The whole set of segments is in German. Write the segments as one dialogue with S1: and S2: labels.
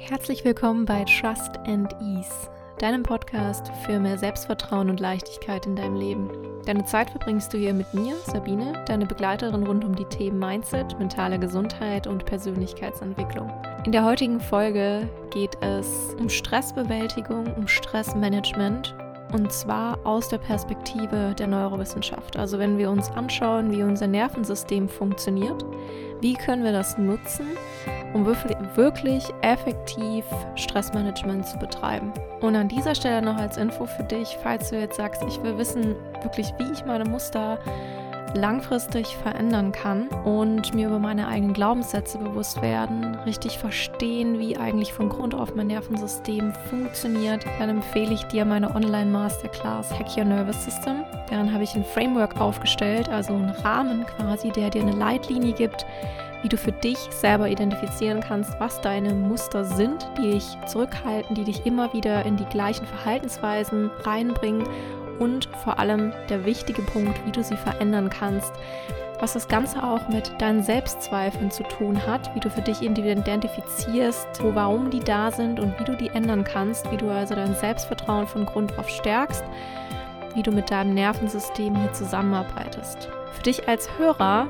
S1: Herzlich willkommen bei Trust and Ease, deinem Podcast für mehr Selbstvertrauen und Leichtigkeit in deinem Leben. Deine Zeit verbringst du hier mit mir, Sabine, deine Begleiterin rund um die Themen Mindset, mentale Gesundheit und Persönlichkeitsentwicklung. In der heutigen Folge geht es um Stressbewältigung, um Stressmanagement und zwar aus der Perspektive der Neurowissenschaft. Also wenn wir uns anschauen, wie unser Nervensystem funktioniert, wie können wir das nutzen, um wirklich effektiv Stressmanagement zu betreiben. Und an dieser Stelle noch als Info für dich, falls du jetzt sagst, ich will wissen wirklich, wie ich meine Muster langfristig verändern kann und mir über meine eigenen Glaubenssätze bewusst werden, richtig verstehen, wie eigentlich von Grund auf mein Nervensystem funktioniert, dann empfehle ich dir meine Online-Masterclass Hack Your Nervous System. Darin habe ich ein Framework aufgestellt, also einen Rahmen quasi, der dir eine Leitlinie gibt, wie du für dich selber identifizieren kannst, was deine Muster sind, die dich zurückhalten, die dich immer wieder in die gleichen Verhaltensweisen reinbringen und vor allem der wichtige Punkt, wie du sie verändern kannst. Was das Ganze auch mit deinen Selbstzweifeln zu tun hat, wie du für dich identifizierst, wo, warum die da sind und wie du die ändern kannst, wie du also dein Selbstvertrauen von Grund auf stärkst, wie du mit deinem Nervensystem hier zusammenarbeitest. Für dich als Hörer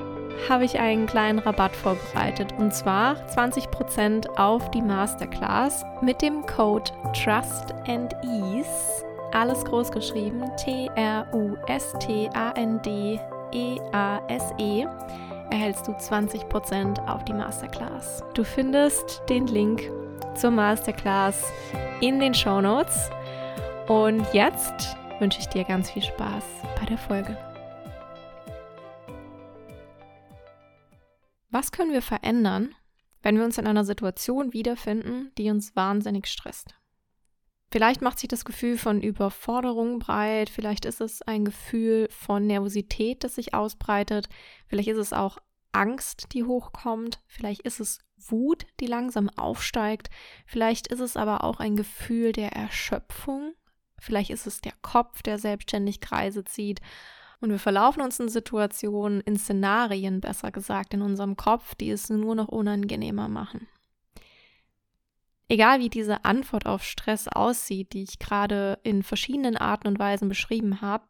S1: habe ich einen kleinen Rabatt vorbereitet und zwar 20% auf die Masterclass mit dem Code Trust and Ease alles groß geschrieben, T-R-U-S-T-A-N-D-E-A-S-E, -E, erhältst du 20% auf die Masterclass. Du findest den Link zur Masterclass in den Show Notes. Und jetzt wünsche ich dir ganz viel Spaß bei der Folge. Was können wir verändern, wenn wir uns in einer Situation wiederfinden, die uns wahnsinnig stresst? Vielleicht macht sich das Gefühl von Überforderung breit, vielleicht ist es ein Gefühl von Nervosität, das sich ausbreitet, vielleicht ist es auch Angst, die hochkommt, vielleicht ist es Wut, die langsam aufsteigt, vielleicht ist es aber auch ein Gefühl der Erschöpfung, vielleicht ist es der Kopf, der selbstständig Kreise zieht und wir verlaufen uns in Situationen, in Szenarien besser gesagt, in unserem Kopf, die es nur noch unangenehmer machen. Egal wie diese Antwort auf Stress aussieht, die ich gerade in verschiedenen Arten und Weisen beschrieben habe,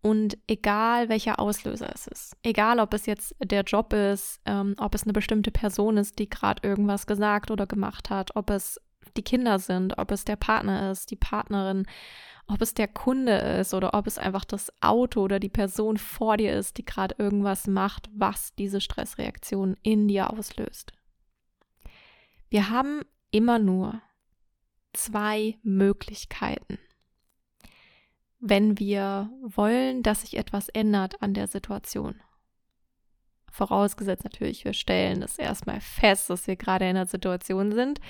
S1: und egal welcher Auslöser es ist, egal ob es jetzt der Job ist, ähm, ob es eine bestimmte Person ist, die gerade irgendwas gesagt oder gemacht hat, ob es die Kinder sind, ob es der Partner ist, die Partnerin, ob es der Kunde ist oder ob es einfach das Auto oder die Person vor dir ist, die gerade irgendwas macht, was diese Stressreaktion in dir auslöst. Wir haben immer nur zwei Möglichkeiten. Wenn wir wollen, dass sich etwas ändert an der Situation. Vorausgesetzt natürlich, wir stellen es erstmal fest, dass wir gerade in einer Situation sind,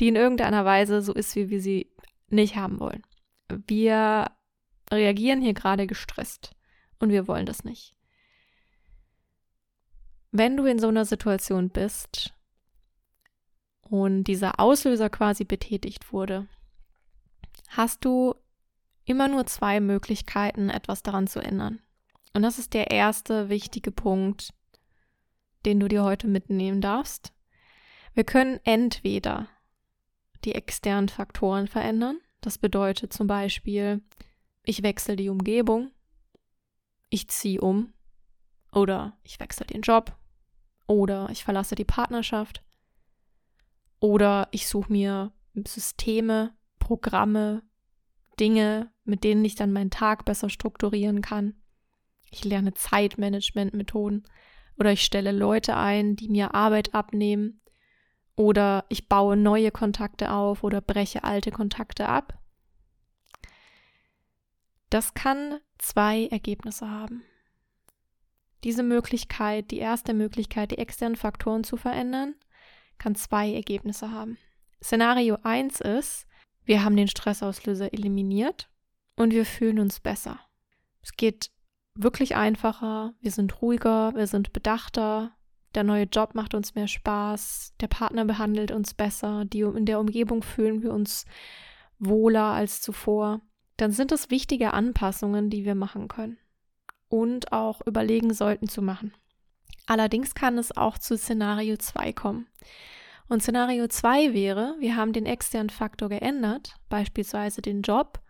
S1: die in irgendeiner Weise so ist, wie wir sie nicht haben wollen. Wir reagieren hier gerade gestresst und wir wollen das nicht. Wenn du in so einer Situation bist, und dieser Auslöser quasi betätigt wurde, hast du immer nur zwei Möglichkeiten, etwas daran zu ändern. Und das ist der erste wichtige Punkt, den du dir heute mitnehmen darfst. Wir können entweder die externen Faktoren verändern. Das bedeutet zum Beispiel, ich wechsle die Umgebung, ich ziehe um oder ich wechsle den Job oder ich verlasse die Partnerschaft oder ich suche mir Systeme, Programme, Dinge, mit denen ich dann meinen Tag besser strukturieren kann. Ich lerne Zeitmanagement-Methoden oder ich stelle Leute ein, die mir Arbeit abnehmen oder ich baue neue Kontakte auf oder breche alte Kontakte ab. Das kann zwei Ergebnisse haben. Diese Möglichkeit, die erste Möglichkeit, die externen Faktoren zu verändern, kann zwei Ergebnisse haben. Szenario 1 ist, wir haben den Stressauslöser eliminiert und wir fühlen uns besser. Es geht wirklich einfacher, wir sind ruhiger, wir sind bedachter, der neue Job macht uns mehr Spaß, der Partner behandelt uns besser, die, in der Umgebung fühlen wir uns wohler als zuvor. Dann sind es wichtige Anpassungen, die wir machen können und auch überlegen sollten zu machen. Allerdings kann es auch zu Szenario 2 kommen. Und Szenario 2 wäre, wir haben den externen Faktor geändert, beispielsweise den Job,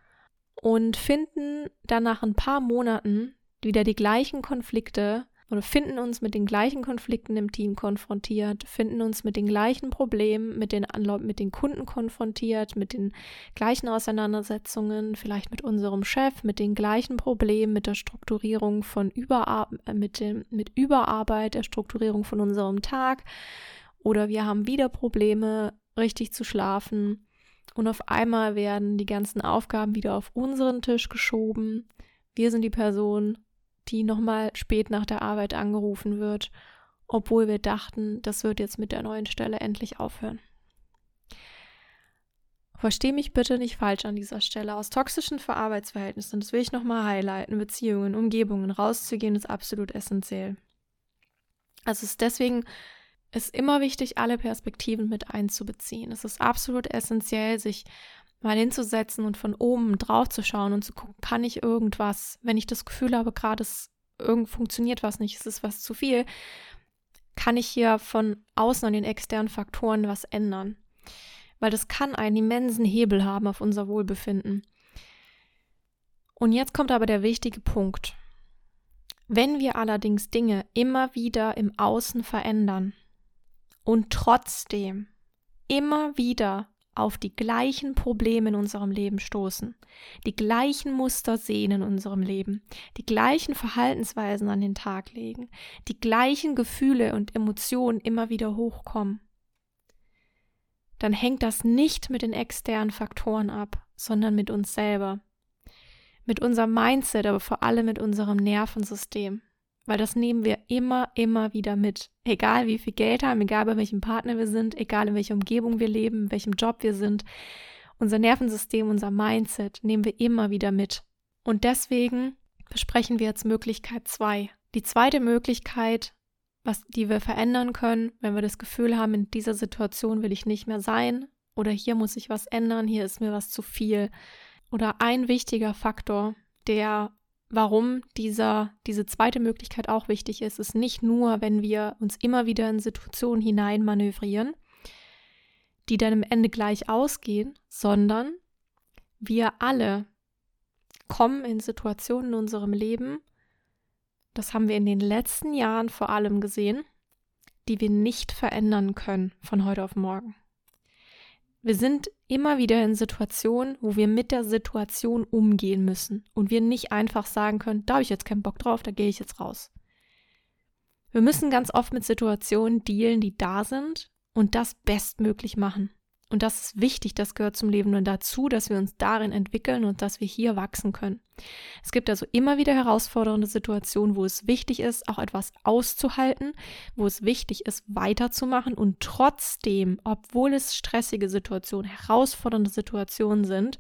S1: und finden dann nach ein paar Monaten wieder die gleichen Konflikte oder finden uns mit den gleichen Konflikten im Team konfrontiert, finden uns mit den gleichen Problemen, mit den, mit den Kunden konfrontiert, mit den gleichen Auseinandersetzungen, vielleicht mit unserem Chef, mit den gleichen Problemen, mit der Strukturierung von Überar äh, mit, dem, mit Überarbeit, der Strukturierung von unserem Tag. Oder wir haben wieder Probleme, richtig zu schlafen. Und auf einmal werden die ganzen Aufgaben wieder auf unseren Tisch geschoben. Wir sind die Person, die nochmal spät nach der Arbeit angerufen wird, obwohl wir dachten, das wird jetzt mit der neuen Stelle endlich aufhören. Versteh mich bitte nicht falsch an dieser Stelle. Aus toxischen Verarbeitsverhältnissen, das will ich nochmal highlighten, Beziehungen, Umgebungen rauszugehen, ist absolut essentiell. Also es ist deswegen ist immer wichtig, alle Perspektiven mit einzubeziehen. Es ist absolut essentiell, sich mal hinzusetzen und von oben drauf zu schauen und zu gucken, kann ich irgendwas, wenn ich das Gefühl habe, gerade es irgend funktioniert was nicht, es ist was zu viel, kann ich hier von außen an den externen Faktoren was ändern. Weil das kann einen immensen Hebel haben auf unser Wohlbefinden. Und jetzt kommt aber der wichtige Punkt. Wenn wir allerdings Dinge immer wieder im Außen verändern und trotzdem immer wieder auf die gleichen Probleme in unserem Leben stoßen, die gleichen Muster sehen in unserem Leben, die gleichen Verhaltensweisen an den Tag legen, die gleichen Gefühle und Emotionen immer wieder hochkommen, dann hängt das nicht mit den externen Faktoren ab, sondern mit uns selber, mit unserem Mindset, aber vor allem mit unserem Nervensystem weil das nehmen wir immer, immer wieder mit. Egal wie viel Geld haben, egal bei welchem Partner wir sind, egal in welcher Umgebung wir leben, in welchem Job wir sind. Unser Nervensystem, unser Mindset nehmen wir immer wieder mit. Und deswegen besprechen wir jetzt Möglichkeit zwei. Die zweite Möglichkeit, was, die wir verändern können, wenn wir das Gefühl haben, in dieser Situation will ich nicht mehr sein oder hier muss ich was ändern, hier ist mir was zu viel. Oder ein wichtiger Faktor, der warum dieser, diese zweite Möglichkeit auch wichtig ist, ist nicht nur, wenn wir uns immer wieder in Situationen hinein manövrieren, die dann im Ende gleich ausgehen, sondern wir alle kommen in Situationen in unserem Leben, das haben wir in den letzten Jahren vor allem gesehen, die wir nicht verändern können von heute auf morgen. Wir sind immer wieder in Situationen, wo wir mit der Situation umgehen müssen und wir nicht einfach sagen können, da habe ich jetzt keinen Bock drauf, da gehe ich jetzt raus. Wir müssen ganz oft mit Situationen dealen, die da sind und das bestmöglich machen. Und das ist wichtig, das gehört zum Leben und dazu, dass wir uns darin entwickeln und dass wir hier wachsen können. Es gibt also immer wieder herausfordernde Situationen, wo es wichtig ist, auch etwas auszuhalten, wo es wichtig ist, weiterzumachen und trotzdem, obwohl es stressige Situationen, herausfordernde Situationen sind,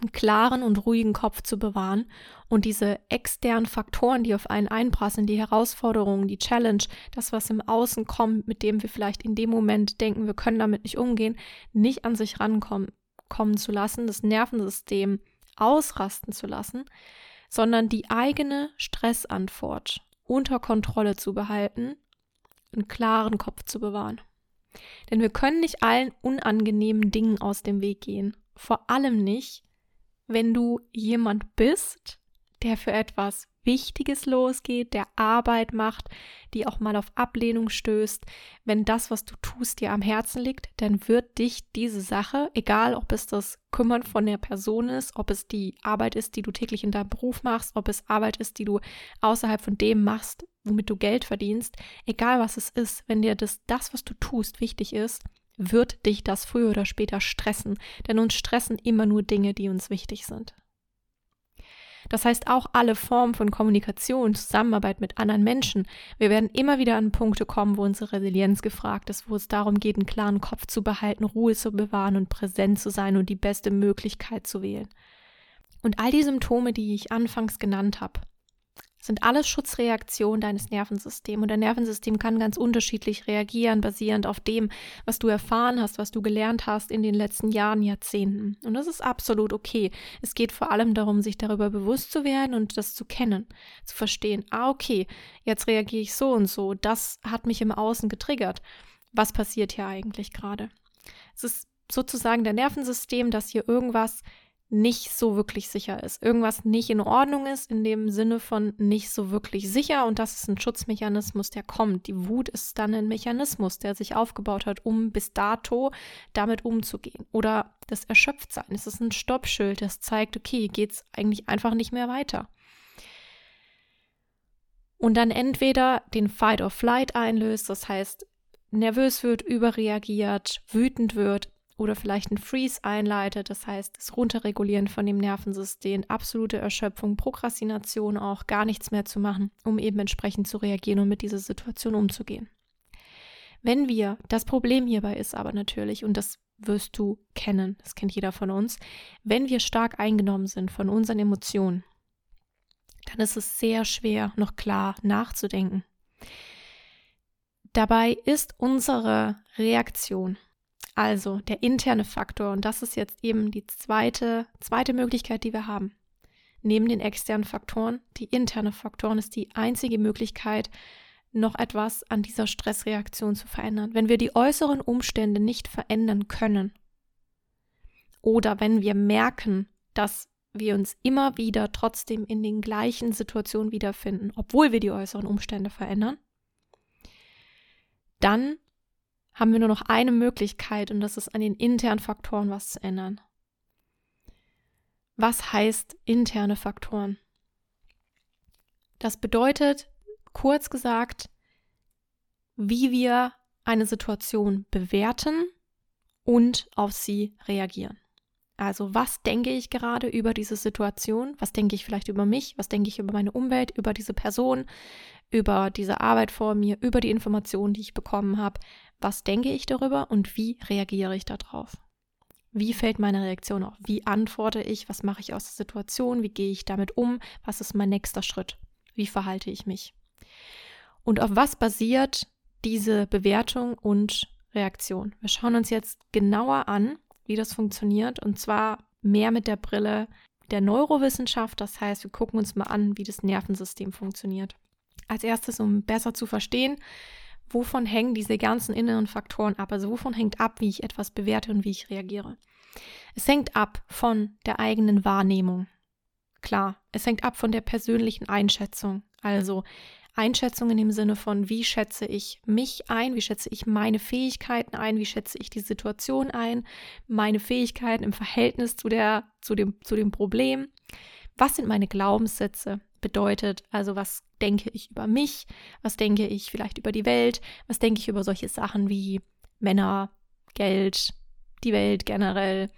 S1: einen klaren und ruhigen Kopf zu bewahren und diese externen Faktoren, die auf einen einprassen, die Herausforderungen, die Challenge, das, was im Außen kommt, mit dem wir vielleicht in dem Moment denken, wir können damit nicht umgehen, nicht an sich rankommen kommen zu lassen, das Nervensystem ausrasten zu lassen, sondern die eigene Stressantwort unter Kontrolle zu behalten, einen klaren Kopf zu bewahren. Denn wir können nicht allen unangenehmen Dingen aus dem Weg gehen. Vor allem nicht, wenn du jemand bist, der für etwas Wichtiges losgeht, der Arbeit macht, die auch mal auf Ablehnung stößt, wenn das, was du tust, dir am Herzen liegt, dann wird dich diese Sache, egal ob es das Kümmern von der Person ist, ob es die Arbeit ist, die du täglich in deinem Beruf machst, ob es Arbeit ist, die du außerhalb von dem machst, womit du Geld verdienst, egal was es ist, wenn dir das, das was du tust, wichtig ist, wird dich das früher oder später stressen, denn uns stressen immer nur Dinge, die uns wichtig sind. Das heißt auch alle Formen von Kommunikation, Zusammenarbeit mit anderen Menschen. Wir werden immer wieder an Punkte kommen, wo unsere Resilienz gefragt ist, wo es darum geht, einen klaren Kopf zu behalten, Ruhe zu bewahren und präsent zu sein und die beste Möglichkeit zu wählen. Und all die Symptome, die ich anfangs genannt habe, sind alles Schutzreaktionen deines Nervensystems. Und dein Nervensystem kann ganz unterschiedlich reagieren, basierend auf dem, was du erfahren hast, was du gelernt hast in den letzten Jahren, Jahrzehnten. Und das ist absolut okay. Es geht vor allem darum, sich darüber bewusst zu werden und das zu kennen, zu verstehen, ah, okay, jetzt reagiere ich so und so, das hat mich im Außen getriggert. was passiert hier eigentlich gerade. Es ist sozusagen der Nervensystem, dass hier irgendwas nicht so wirklich sicher ist. Irgendwas nicht in Ordnung ist, in dem Sinne von nicht so wirklich sicher. Und das ist ein Schutzmechanismus, der kommt. Die Wut ist dann ein Mechanismus, der sich aufgebaut hat, um bis dato damit umzugehen. Oder das Erschöpftsein. Es ist ein Stoppschild, das zeigt, okay, geht es eigentlich einfach nicht mehr weiter. Und dann entweder den Fight or Flight einlöst, das heißt, nervös wird, überreagiert, wütend wird, oder vielleicht ein Freeze einleitet, das heißt das Runterregulieren von dem Nervensystem, absolute Erschöpfung, Prokrastination auch, gar nichts mehr zu machen, um eben entsprechend zu reagieren und mit dieser Situation umzugehen. Wenn wir, das Problem hierbei ist aber natürlich, und das wirst du kennen, das kennt jeder von uns, wenn wir stark eingenommen sind von unseren Emotionen, dann ist es sehr schwer, noch klar nachzudenken. Dabei ist unsere Reaktion also der interne Faktor, und das ist jetzt eben die zweite, zweite Möglichkeit, die wir haben. Neben den externen Faktoren, die interne Faktoren ist die einzige Möglichkeit, noch etwas an dieser Stressreaktion zu verändern. Wenn wir die äußeren Umstände nicht verändern können oder wenn wir merken, dass wir uns immer wieder trotzdem in den gleichen Situationen wiederfinden, obwohl wir die äußeren Umstände verändern, dann haben wir nur noch eine Möglichkeit und das ist an den internen Faktoren was zu ändern. Was heißt interne Faktoren? Das bedeutet, kurz gesagt, wie wir eine Situation bewerten und auf sie reagieren. Also was denke ich gerade über diese Situation? Was denke ich vielleicht über mich? Was denke ich über meine Umwelt, über diese Person, über diese Arbeit vor mir, über die Informationen, die ich bekommen habe? Was denke ich darüber und wie reagiere ich darauf? Wie fällt meine Reaktion auf? Wie antworte ich? Was mache ich aus der Situation? Wie gehe ich damit um? Was ist mein nächster Schritt? Wie verhalte ich mich? Und auf was basiert diese Bewertung und Reaktion? Wir schauen uns jetzt genauer an, wie das funktioniert. Und zwar mehr mit der Brille der Neurowissenschaft. Das heißt, wir gucken uns mal an, wie das Nervensystem funktioniert. Als erstes, um besser zu verstehen, wovon hängen diese ganzen inneren Faktoren ab? Also wovon hängt ab, wie ich etwas bewerte und wie ich reagiere? Es hängt ab von der eigenen Wahrnehmung. Klar, es hängt ab von der persönlichen Einschätzung. Also Einschätzung in dem Sinne von, wie schätze ich mich ein, wie schätze ich meine Fähigkeiten ein, wie schätze ich die Situation ein, meine Fähigkeiten im Verhältnis zu, der, zu, dem, zu dem Problem. Was sind meine Glaubenssätze? Bedeutet, also was denke ich über mich, was denke ich vielleicht über die Welt, was denke ich über solche Sachen wie Männer, Geld, die Welt generell,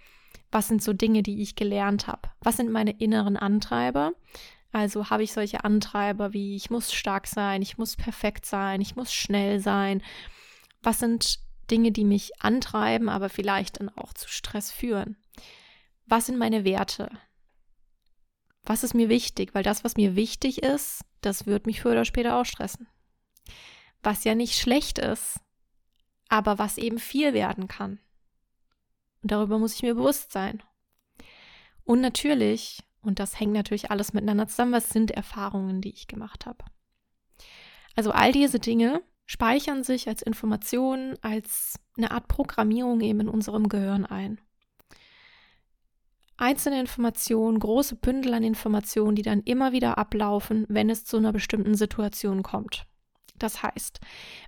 S1: was sind so Dinge, die ich gelernt habe, was sind meine inneren Antreiber, also habe ich solche Antreiber wie ich muss stark sein, ich muss perfekt sein, ich muss schnell sein. Was sind Dinge, die mich antreiben, aber vielleicht dann auch zu Stress führen? Was sind meine Werte? Was ist mir wichtig? Weil das, was mir wichtig ist, das wird mich früher oder später auch stressen. Was ja nicht schlecht ist, aber was eben viel werden kann. Und darüber muss ich mir bewusst sein. Und natürlich und das hängt natürlich alles miteinander zusammen. Was sind Erfahrungen, die ich gemacht habe? Also all diese Dinge speichern sich als Informationen, als eine Art Programmierung eben in unserem Gehirn ein. Einzelne Informationen, große Bündel an Informationen, die dann immer wieder ablaufen, wenn es zu einer bestimmten Situation kommt. Das heißt,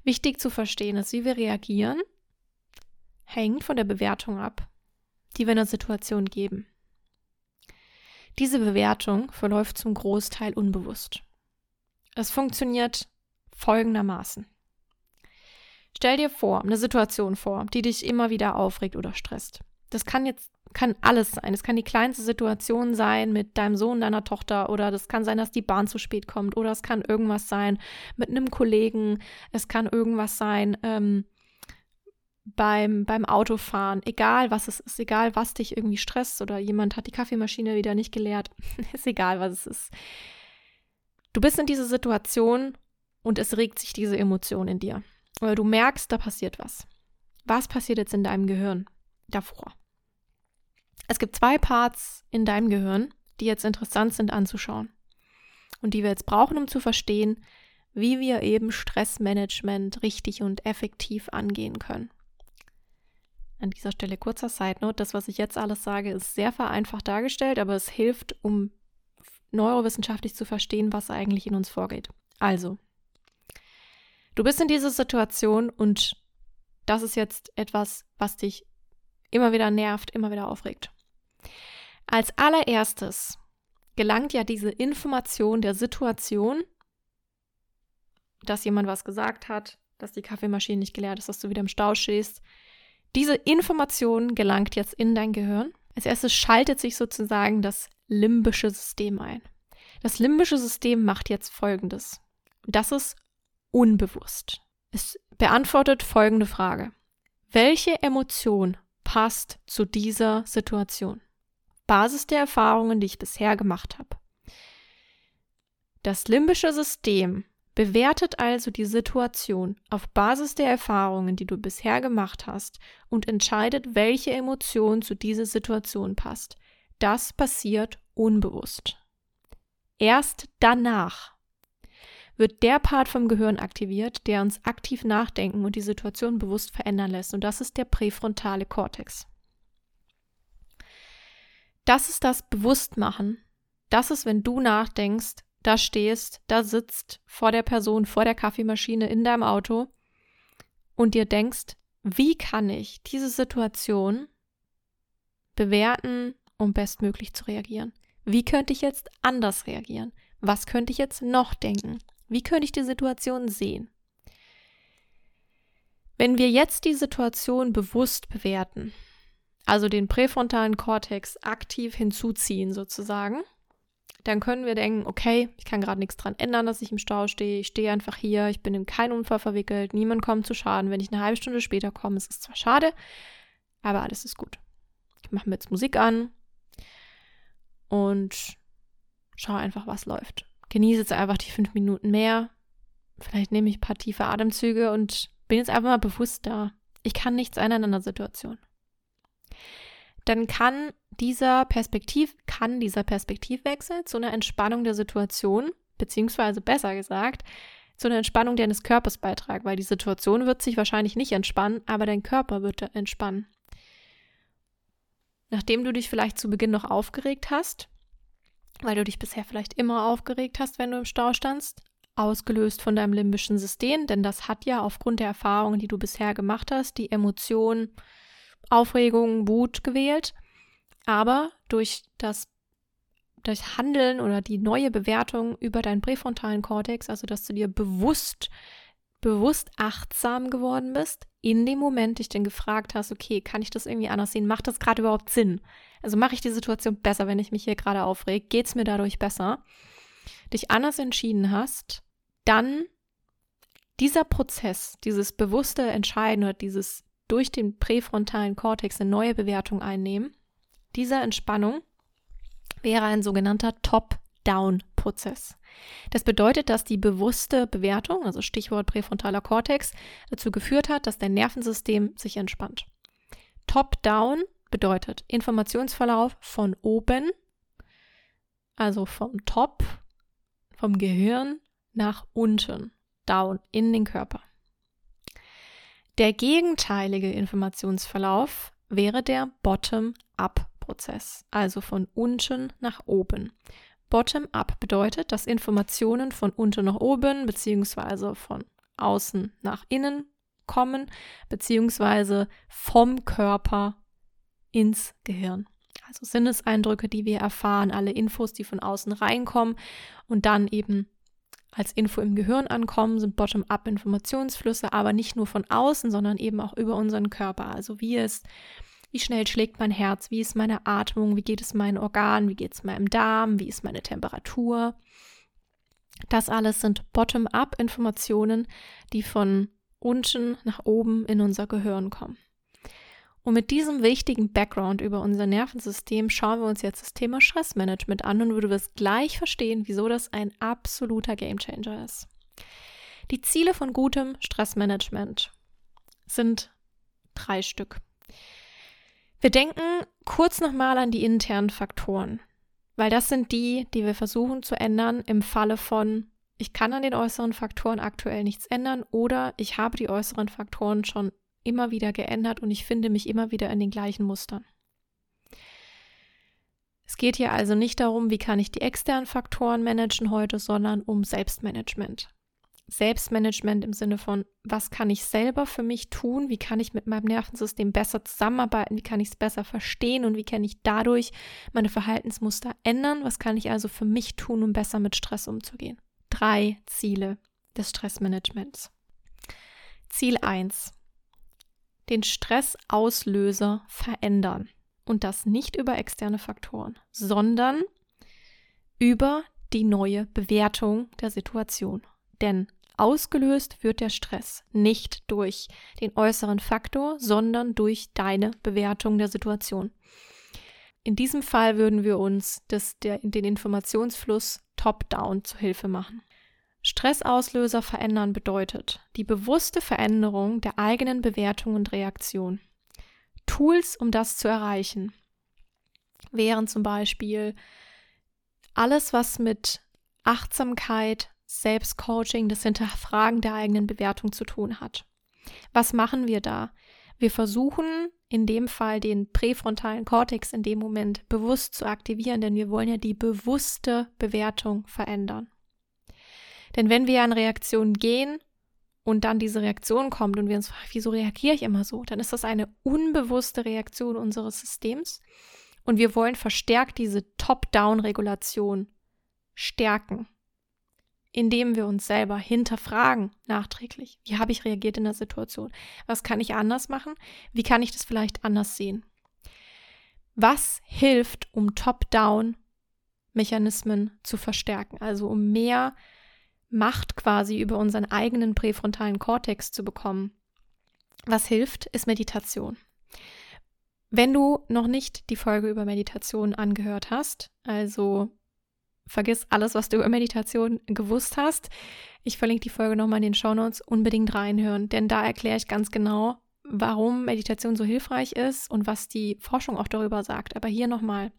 S1: wichtig zu verstehen ist, wie wir reagieren, hängt von der Bewertung ab, die wir in der Situation geben. Diese Bewertung verläuft zum Großteil unbewusst. Es funktioniert folgendermaßen. Stell dir vor, eine Situation vor, die dich immer wieder aufregt oder stresst. Das kann jetzt kann alles sein. Es kann die kleinste Situation sein mit deinem Sohn, deiner Tochter oder das kann sein, dass die Bahn zu spät kommt oder es kann irgendwas sein mit einem Kollegen. Es kann irgendwas sein ähm, beim, beim Autofahren, egal was es ist, egal was dich irgendwie stresst oder jemand hat die Kaffeemaschine wieder nicht geleert, ist egal, was es ist. Du bist in dieser Situation und es regt sich diese Emotion in dir. Oder du merkst, da passiert was. Was passiert jetzt in deinem Gehirn davor? Es gibt zwei Parts in deinem Gehirn, die jetzt interessant sind anzuschauen und die wir jetzt brauchen, um zu verstehen, wie wir eben Stressmanagement richtig und effektiv angehen können. An dieser Stelle kurzer Side Note, das, was ich jetzt alles sage, ist sehr vereinfacht dargestellt, aber es hilft, um neurowissenschaftlich zu verstehen, was eigentlich in uns vorgeht. Also, du bist in dieser Situation und das ist jetzt etwas, was dich immer wieder nervt, immer wieder aufregt. Als allererstes gelangt ja diese Information der Situation, dass jemand was gesagt hat, dass die Kaffeemaschine nicht geleert ist, dass du wieder im Stau stehst, diese Information gelangt jetzt in dein Gehirn. Als erstes schaltet sich sozusagen das limbische System ein. Das limbische System macht jetzt Folgendes. Das ist unbewusst. Es beantwortet folgende Frage. Welche Emotion passt zu dieser Situation? Basis der Erfahrungen, die ich bisher gemacht habe. Das limbische System Bewertet also die Situation auf Basis der Erfahrungen, die du bisher gemacht hast und entscheidet, welche Emotion zu dieser Situation passt. Das passiert unbewusst. Erst danach wird der Part vom Gehirn aktiviert, der uns aktiv nachdenken und die Situation bewusst verändern lässt. Und das ist der präfrontale Kortex. Das ist das Bewusstmachen. Das ist, wenn du nachdenkst, da stehst, da sitzt vor der Person, vor der Kaffeemaschine in deinem Auto und dir denkst, wie kann ich diese Situation bewerten, um bestmöglich zu reagieren? Wie könnte ich jetzt anders reagieren? Was könnte ich jetzt noch denken? Wie könnte ich die Situation sehen? Wenn wir jetzt die Situation bewusst bewerten, also den präfrontalen Kortex aktiv hinzuziehen sozusagen, dann können wir denken, okay, ich kann gerade nichts dran ändern, dass ich im Stau stehe. Ich stehe einfach hier, ich bin in keinen Unfall verwickelt, niemand kommt zu Schaden. Wenn ich eine halbe Stunde später komme, ist es zwar schade, aber alles ist gut. Ich mache mir jetzt Musik an und schaue einfach, was läuft. Genieße jetzt einfach die fünf Minuten mehr. Vielleicht nehme ich ein paar tiefe Atemzüge und bin jetzt einfach mal bewusst da. Ich kann nichts ändern in der Situation. Dann kann dieser Perspektiv, kann dieser Perspektivwechsel zu einer Entspannung der Situation, beziehungsweise besser gesagt, zu einer Entspannung deines Körpers beitragen, weil die Situation wird sich wahrscheinlich nicht entspannen, aber dein Körper wird entspannen. Nachdem du dich vielleicht zu Beginn noch aufgeregt hast, weil du dich bisher vielleicht immer aufgeregt hast, wenn du im Stau standst, ausgelöst von deinem limbischen System, denn das hat ja aufgrund der Erfahrungen, die du bisher gemacht hast, die Emotionen, Aufregung, Wut gewählt. Aber durch das durch Handeln oder die neue Bewertung über deinen präfrontalen Kortex, also dass du dir bewusst, bewusst achtsam geworden bist, in dem Moment dich dann gefragt hast, okay, kann ich das irgendwie anders sehen? Macht das gerade überhaupt Sinn? Also mache ich die Situation besser, wenn ich mich hier gerade aufrege? Geht es mir dadurch besser? Dich anders entschieden hast, dann dieser Prozess, dieses bewusste Entscheiden oder dieses durch den präfrontalen Kortex eine neue Bewertung einnehmen, dieser Entspannung wäre ein sogenannter Top-Down-Prozess. Das bedeutet, dass die bewusste Bewertung, also Stichwort präfrontaler Kortex, dazu geführt hat, dass dein Nervensystem sich entspannt. Top-Down bedeutet Informationsverlauf von oben, also vom Top, vom Gehirn nach unten, down in den Körper. Der gegenteilige Informationsverlauf wäre der Bottom-Up Prozess, also von unten nach oben. Bottom-up bedeutet, dass Informationen von unten nach oben bzw. von außen nach innen kommen, beziehungsweise vom Körper ins Gehirn. Also Sinneseindrücke, die wir erfahren, alle Infos, die von außen reinkommen und dann eben als Info im Gehirn ankommen, sind Bottom-up Informationsflüsse, aber nicht nur von außen, sondern eben auch über unseren Körper. Also wie es wie schnell schlägt mein Herz? Wie ist meine Atmung? Wie geht es meinen Organen? Wie geht es meinem Darm? Wie ist meine Temperatur? Das alles sind Bottom-up-Informationen, die von unten nach oben in unser Gehirn kommen. Und mit diesem wichtigen Background über unser Nervensystem schauen wir uns jetzt das Thema Stressmanagement an und du wirst gleich verstehen, wieso das ein absoluter Gamechanger ist. Die Ziele von gutem Stressmanagement sind drei Stück. Wir denken kurz nochmal an die internen Faktoren, weil das sind die, die wir versuchen zu ändern im Falle von ich kann an den äußeren Faktoren aktuell nichts ändern oder ich habe die äußeren Faktoren schon immer wieder geändert und ich finde mich immer wieder in den gleichen Mustern. Es geht hier also nicht darum, wie kann ich die externen Faktoren managen heute, sondern um Selbstmanagement. Selbstmanagement im Sinne von, was kann ich selber für mich tun, wie kann ich mit meinem Nervensystem besser zusammenarbeiten, wie kann ich es besser verstehen und wie kann ich dadurch meine Verhaltensmuster ändern, was kann ich also für mich tun, um besser mit Stress umzugehen. Drei Ziele des Stressmanagements. Ziel 1. Den Stressauslöser verändern. Und das nicht über externe Faktoren, sondern über die neue Bewertung der Situation. Denn Ausgelöst wird der Stress nicht durch den äußeren Faktor, sondern durch deine Bewertung der Situation. In diesem Fall würden wir uns das, der, den Informationsfluss top-down zu Hilfe machen. Stressauslöser verändern bedeutet die bewusste Veränderung der eigenen Bewertung und Reaktion. Tools, um das zu erreichen, wären zum Beispiel alles, was mit Achtsamkeit, Selbstcoaching, das Hinterfragen der eigenen Bewertung zu tun hat. Was machen wir da? Wir versuchen in dem Fall den präfrontalen Kortex in dem Moment bewusst zu aktivieren, denn wir wollen ja die bewusste Bewertung verändern. Denn wenn wir an Reaktionen gehen und dann diese Reaktion kommt und wir uns fragen, wieso reagiere ich immer so, dann ist das eine unbewusste Reaktion unseres Systems und wir wollen verstärkt diese Top-Down-Regulation stärken indem wir uns selber hinterfragen nachträglich. Wie habe ich reagiert in der Situation? Was kann ich anders machen? Wie kann ich das vielleicht anders sehen? Was hilft, um Top-Down-Mechanismen zu verstärken? Also um mehr Macht quasi über unseren eigenen präfrontalen Kortex zu bekommen. Was hilft, ist Meditation. Wenn du noch nicht die Folge über Meditation angehört hast, also vergiss alles, was du über Meditation gewusst hast. Ich verlinke die Folge nochmal in den Shownotes. Unbedingt reinhören, denn da erkläre ich ganz genau, warum Meditation so hilfreich ist und was die Forschung auch darüber sagt. Aber hier nochmal.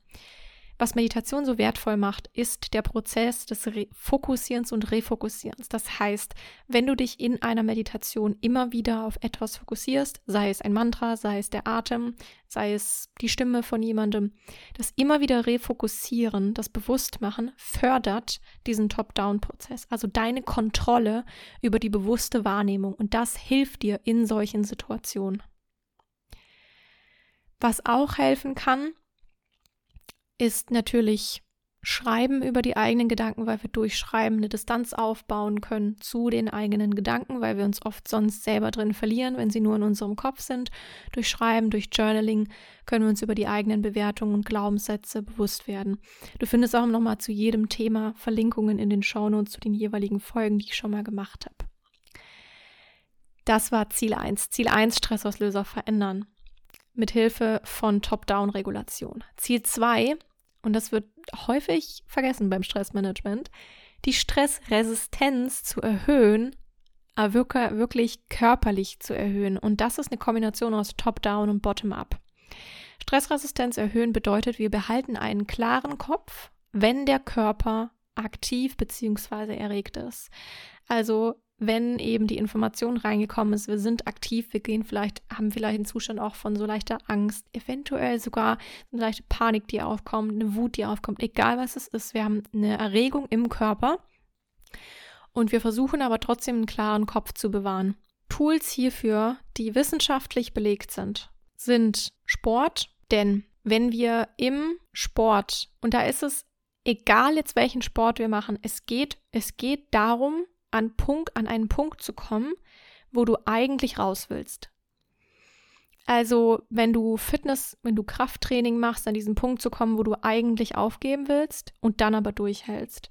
S1: Was Meditation so wertvoll macht, ist der Prozess des Re Fokussierens und Refokussierens. Das heißt, wenn du dich in einer Meditation immer wieder auf etwas fokussierst, sei es ein Mantra, sei es der Atem, sei es die Stimme von jemandem, das immer wieder Refokussieren, das Bewusstmachen fördert diesen Top-Down-Prozess, also deine Kontrolle über die bewusste Wahrnehmung. Und das hilft dir in solchen Situationen. Was auch helfen kann, ist natürlich Schreiben über die eigenen Gedanken, weil wir durch Schreiben eine Distanz aufbauen können zu den eigenen Gedanken, weil wir uns oft sonst selber drin verlieren, wenn sie nur in unserem Kopf sind. Durch Schreiben, durch Journaling können wir uns über die eigenen Bewertungen und Glaubenssätze bewusst werden. Du findest auch nochmal zu jedem Thema Verlinkungen in den Shownotes zu den jeweiligen Folgen, die ich schon mal gemacht habe. Das war Ziel 1. Ziel 1, Stressauslöser verändern. Mithilfe von Top-Down-Regulation. Ziel 2 und das wird häufig vergessen beim Stressmanagement, die Stressresistenz zu erhöhen, aber wirklich körperlich zu erhöhen. Und das ist eine Kombination aus Top-Down und Bottom-Up. Stressresistenz erhöhen bedeutet, wir behalten einen klaren Kopf, wenn der Körper aktiv bzw. erregt ist. Also wenn eben die Information reingekommen ist, wir sind aktiv, wir gehen vielleicht, haben vielleicht einen Zustand auch von so leichter Angst, eventuell sogar eine leichte Panik, die aufkommt, eine Wut, die aufkommt, egal was es ist, wir haben eine Erregung im Körper und wir versuchen aber trotzdem einen klaren Kopf zu bewahren. Tools hierfür, die wissenschaftlich belegt sind, sind Sport, denn wenn wir im Sport, und da ist es egal jetzt welchen Sport wir machen, es geht, es geht darum, an, Punkt, an einen Punkt zu kommen, wo du eigentlich raus willst. Also, wenn du Fitness, wenn du Krafttraining machst, an diesen Punkt zu kommen, wo du eigentlich aufgeben willst und dann aber durchhältst.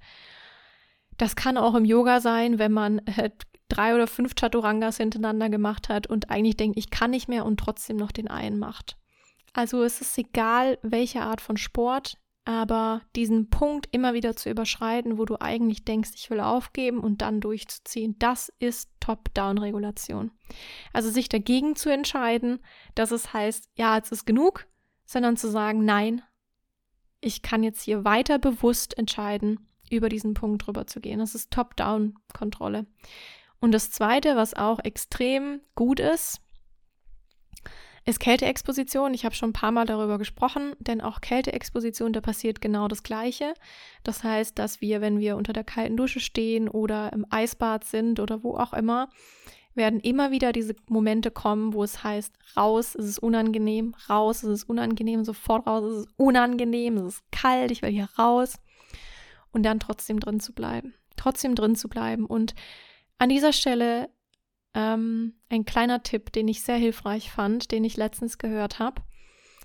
S1: Das kann auch im Yoga sein, wenn man äh, drei oder fünf Chaturangas hintereinander gemacht hat und eigentlich denkt, ich kann nicht mehr und trotzdem noch den einen macht. Also es ist egal, welche Art von Sport, aber diesen Punkt immer wieder zu überschreiten, wo du eigentlich denkst, ich will aufgeben und dann durchzuziehen, das ist Top-Down-Regulation. Also sich dagegen zu entscheiden, dass es heißt, ja, jetzt ist genug, sondern zu sagen, nein, ich kann jetzt hier weiter bewusst entscheiden, über diesen Punkt drüber zu gehen. Das ist Top-Down-Kontrolle. Und das Zweite, was auch extrem gut ist, ist Kälteexposition. Ich habe schon ein paar Mal darüber gesprochen, denn auch Kälteexposition, da passiert genau das Gleiche. Das heißt, dass wir, wenn wir unter der kalten Dusche stehen oder im Eisbad sind oder wo auch immer, werden immer wieder diese Momente kommen, wo es heißt, raus, es ist unangenehm, raus, es ist unangenehm, sofort raus, es ist unangenehm, es ist kalt, ich will hier raus. Und dann trotzdem drin zu bleiben. Trotzdem drin zu bleiben. Und an dieser Stelle ähm, ein kleiner Tipp, den ich sehr hilfreich fand, den ich letztens gehört habe.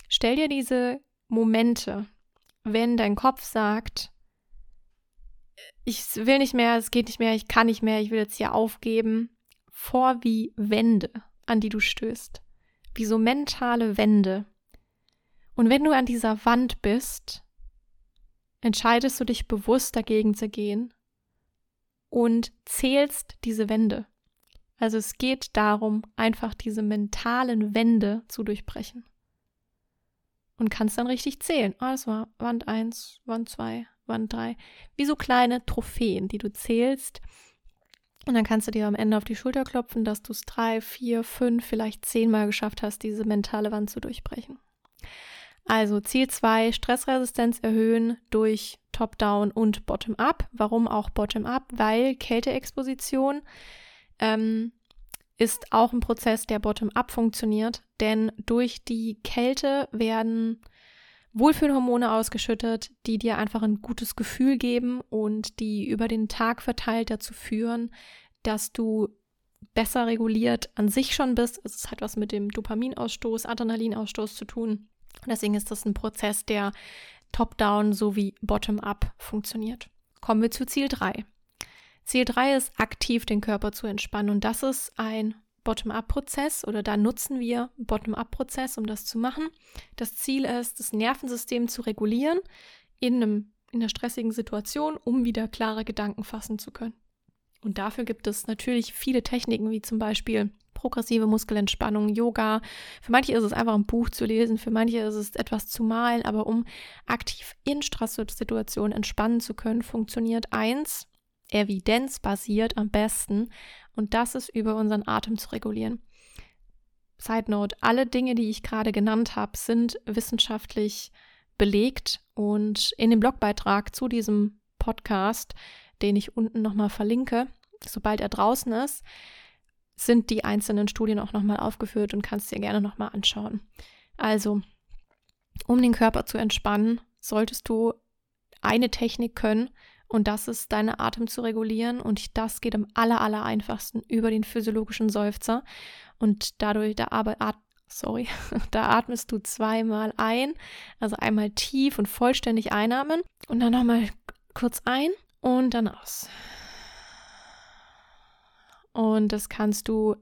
S1: Stell dir diese Momente, wenn dein Kopf sagt, ich will nicht mehr, es geht nicht mehr, ich kann nicht mehr, ich will jetzt hier aufgeben, vor wie Wände, an die du stößt. Wie so mentale Wände. Und wenn du an dieser Wand bist, entscheidest du dich bewusst dagegen zu gehen und zählst diese Wände. Also es geht darum, einfach diese mentalen Wände zu durchbrechen. Und kannst dann richtig zählen. Ah, das war Wand 1, Wand 2, Wand 3. Wie so kleine Trophäen, die du zählst. Und dann kannst du dir am Ende auf die Schulter klopfen, dass du es drei, vier, fünf, vielleicht zehnmal geschafft hast, diese mentale Wand zu durchbrechen. Also Ziel 2, Stressresistenz erhöhen durch Top-Down und Bottom-Up. Warum auch Bottom-Up? Weil Kälteexposition ähm, ist auch ein Prozess, der bottom-up funktioniert, denn durch die Kälte werden Wohlfühlhormone ausgeschüttet, die dir einfach ein gutes Gefühl geben und die über den Tag verteilt dazu führen, dass du besser reguliert an sich schon bist. Es hat was mit dem Dopaminausstoß, Adrenalinausstoß zu tun. Deswegen ist das ein Prozess, der top-down sowie bottom-up funktioniert. Kommen wir zu Ziel 3. Ziel 3 ist aktiv den Körper zu entspannen und das ist ein Bottom-up-Prozess oder da nutzen wir Bottom-up-Prozess, um das zu machen. Das Ziel ist, das Nervensystem zu regulieren in, einem, in einer stressigen Situation, um wieder klare Gedanken fassen zu können. Und dafür gibt es natürlich viele Techniken, wie zum Beispiel progressive Muskelentspannung, Yoga. Für manche ist es einfach ein Buch zu lesen, für manche ist es etwas zu malen, aber um aktiv in Stresssituationen entspannen zu können, funktioniert eins, evidenzbasiert am besten und das ist über unseren Atem zu regulieren. Side Note, alle Dinge, die ich gerade genannt habe, sind wissenschaftlich belegt und in dem Blogbeitrag zu diesem Podcast, den ich unten nochmal verlinke, sobald er draußen ist, sind die einzelnen Studien auch nochmal aufgeführt und kannst dir gerne nochmal anschauen. Also, um den Körper zu entspannen, solltest du eine Technik können, und das ist deine Atem zu regulieren. Und das geht am aller, aller einfachsten über den physiologischen Seufzer. Und dadurch, da, aber, at, sorry, da atmest du zweimal ein. Also einmal tief und vollständig einatmen. Und dann nochmal kurz ein und dann aus. Und das kannst du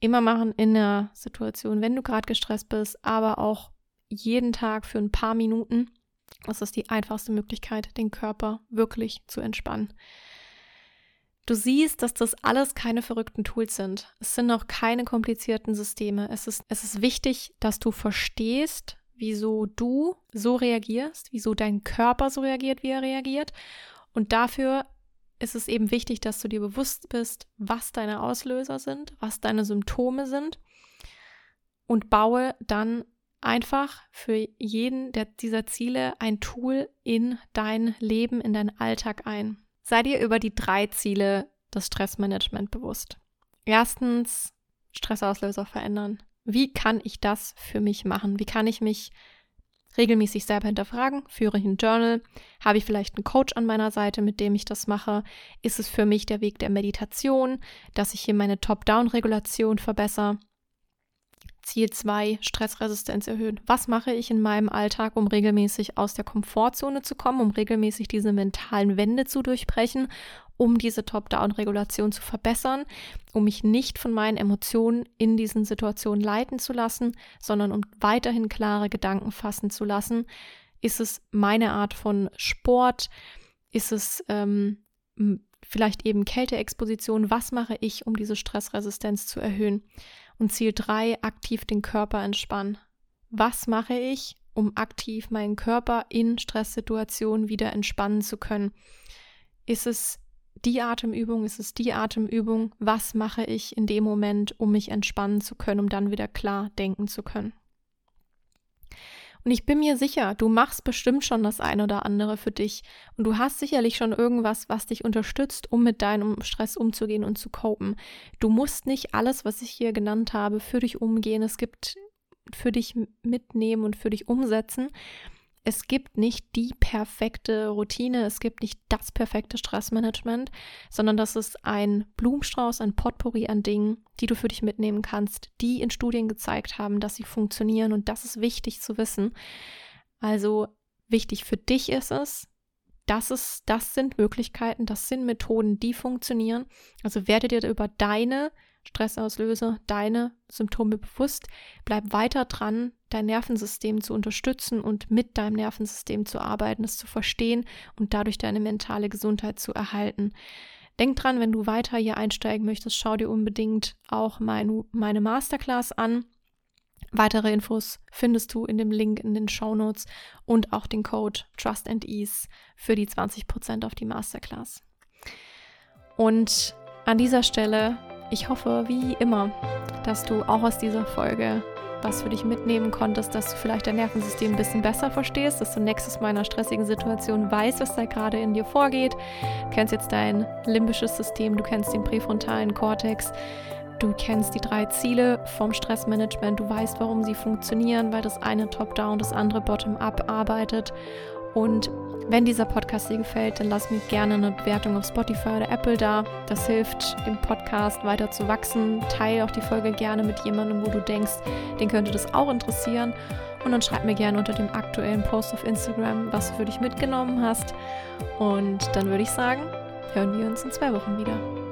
S1: immer machen in der Situation, wenn du gerade gestresst bist, aber auch jeden Tag für ein paar Minuten. Das ist die einfachste Möglichkeit, den Körper wirklich zu entspannen. Du siehst, dass das alles keine verrückten Tools sind. Es sind auch keine komplizierten Systeme. Es ist, es ist wichtig, dass du verstehst, wieso du so reagierst, wieso dein Körper so reagiert, wie er reagiert. Und dafür ist es eben wichtig, dass du dir bewusst bist, was deine Auslöser sind, was deine Symptome sind und baue dann einfach für jeden der, dieser Ziele ein Tool in dein Leben, in deinen Alltag ein. Sei dir über die drei Ziele des Stressmanagement bewusst. Erstens, Stressauslöser verändern. Wie kann ich das für mich machen? Wie kann ich mich regelmäßig selber hinterfragen? Führe ich ein Journal? Habe ich vielleicht einen Coach an meiner Seite, mit dem ich das mache? Ist es für mich der Weg der Meditation, dass ich hier meine Top-Down-Regulation verbessere? Ziel 2, Stressresistenz erhöhen. Was mache ich in meinem Alltag, um regelmäßig aus der Komfortzone zu kommen, um regelmäßig diese mentalen Wände zu durchbrechen, um diese Top-Down-Regulation zu verbessern, um mich nicht von meinen Emotionen in diesen Situationen leiten zu lassen, sondern um weiterhin klare Gedanken fassen zu lassen? Ist es meine Art von Sport? Ist es ähm, vielleicht eben Kälteexposition? Was mache ich, um diese Stressresistenz zu erhöhen? Und Ziel 3, aktiv den Körper entspannen. Was mache ich, um aktiv meinen Körper in Stresssituationen wieder entspannen zu können? Ist es die Atemübung? Ist es die Atemübung? Was mache ich in dem Moment, um mich entspannen zu können, um dann wieder klar denken zu können? Und ich bin mir sicher, du machst bestimmt schon das eine oder andere für dich. Und du hast sicherlich schon irgendwas, was dich unterstützt, um mit deinem Stress umzugehen und zu copen. Du musst nicht alles, was ich hier genannt habe, für dich umgehen. Es gibt für dich mitnehmen und für dich umsetzen es gibt nicht die perfekte Routine, es gibt nicht das perfekte Stressmanagement, sondern das ist ein Blumenstrauß, ein Potpourri an Dingen, die du für dich mitnehmen kannst, die in Studien gezeigt haben, dass sie funktionieren und das ist wichtig zu wissen. Also wichtig für dich ist es, das ist, das sind Möglichkeiten, das sind Methoden, die funktionieren. Also werde dir über deine Stressauslöser, deine Symptome bewusst. Bleib weiter dran, dein Nervensystem zu unterstützen und mit deinem Nervensystem zu arbeiten, es zu verstehen und dadurch deine mentale Gesundheit zu erhalten. Denk dran, wenn du weiter hier einsteigen möchtest, schau dir unbedingt auch mein, meine Masterclass an. Weitere Infos findest du in dem Link in den Show Notes und auch den Code Trust and Ease für die 20% auf die Masterclass. Und an dieser Stelle ich hoffe, wie immer, dass du auch aus dieser Folge was für dich mitnehmen konntest, dass du vielleicht dein Nervensystem ein bisschen besser verstehst, dass du nächstes Mal in einer stressigen Situation weißt, was da gerade in dir vorgeht. Du kennst jetzt dein limbisches System, du kennst den präfrontalen Kortex, du kennst die drei Ziele vom Stressmanagement, du weißt, warum sie funktionieren, weil das eine top-down, das andere bottom-up arbeitet. Und wenn dieser Podcast dir gefällt, dann lass mir gerne eine Bewertung auf Spotify oder Apple da. Das hilft dem Podcast weiter zu wachsen. Teile auch die Folge gerne mit jemandem, wo du denkst, den könnte das auch interessieren. Und dann schreib mir gerne unter dem aktuellen Post auf Instagram, was du für dich mitgenommen hast. Und dann würde ich sagen, hören wir uns in zwei Wochen wieder.